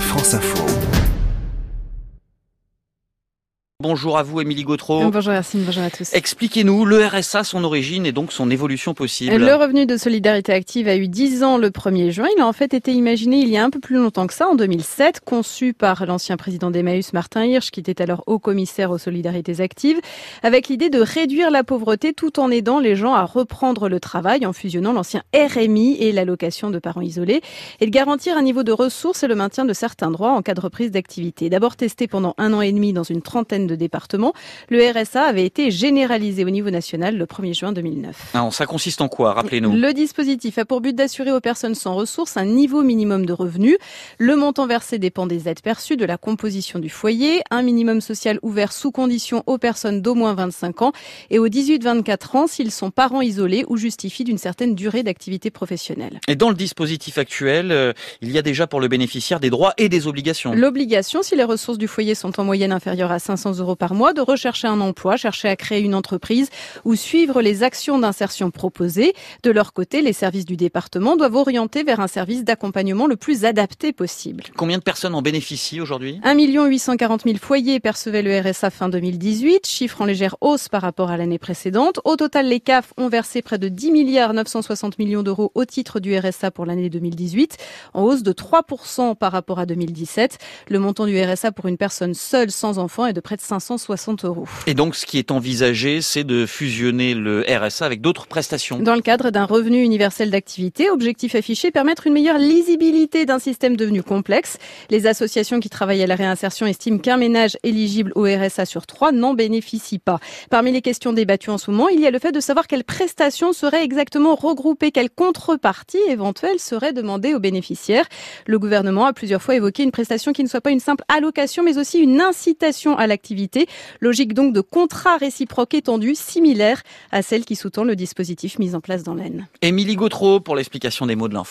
France Info. Bonjour à vous, Émilie Gautreau. Bonjour Yacine, bonjour à tous. Expliquez-nous le RSA, son origine et donc son évolution possible. Le revenu de solidarité active a eu 10 ans le 1er juin. Il a en fait été imaginé il y a un peu plus longtemps que ça, en 2007, conçu par l'ancien président d'Emmaüs, Martin Hirsch, qui était alors haut commissaire aux solidarités actives, avec l'idée de réduire la pauvreté tout en aidant les gens à reprendre le travail en fusionnant l'ancien RMI et l'allocation de parents isolés et de garantir un niveau de ressources et le maintien de certains droits en cas de reprise d'activité. D'abord testé pendant un an et demi dans une trentaine de départements. Le RSA avait été généralisé au niveau national le 1er juin 2009. Alors, ça consiste en quoi Rappelez-nous? Le dispositif a pour but d'assurer aux personnes sans ressources un niveau minimum de revenus. Le montant versé dépend des aides perçues, de la composition du foyer, un minimum social ouvert sous condition aux personnes d'au moins 25 ans et aux 18-24 ans s'ils sont parents isolés ou justifient d'une certaine durée d'activité professionnelle. Et dans le dispositif actuel, euh, il y a déjà pour le bénéficiaire des droits et des obligations. L'obligation, si les ressources du foyer sont en moyenne inférieures à 500 euros par mois, de rechercher un emploi, chercher à créer une entreprise ou suivre les actions d'insertion proposées. De leur côté, les services du département doivent orienter vers un service d'accompagnement le plus adapté possible. Combien de personnes en bénéficient aujourd'hui? 1 840 000 foyers percevaient le RSA fin 2018, chiffre en légère hausse par rapport à l'année précédente. Au total, les CAF ont versé près de 10 milliards 960 millions d'euros au titre du RSA pour l'année 2018, en hausse de 3% par rapport à 2017. Le montant du RSA pour une personne seule sans enfant est de près de 560 euros. Et donc, ce qui est envisagé, c'est de fusionner le RSA avec d'autres prestations. Dans le cadre d'un revenu universel d'activité, objectif affiché, permettre une meilleure lisibilité d'un système devenu complexe. Les associations qui travaillent à la réinsertion estiment qu'un ménage éligible au RSA sur trois n'en bénéficie pas. Parmi les questions débattues en ce moment, il y a le fait de savoir quelles prestations seraient exactement regroupées, quelles contreparties éventuelles seraient demandées aux bénéficiaires. Le gouvernement a plusieurs fois évoqué une prestation qui ne soit pas une simple allocation, mais aussi une incitation à l'activité. Logique donc de contrat réciproque étendu, similaire à celle qui sous-tend le dispositif mis en place dans l'Aisne. Émilie Gautreau pour l'explication des mots de l'info.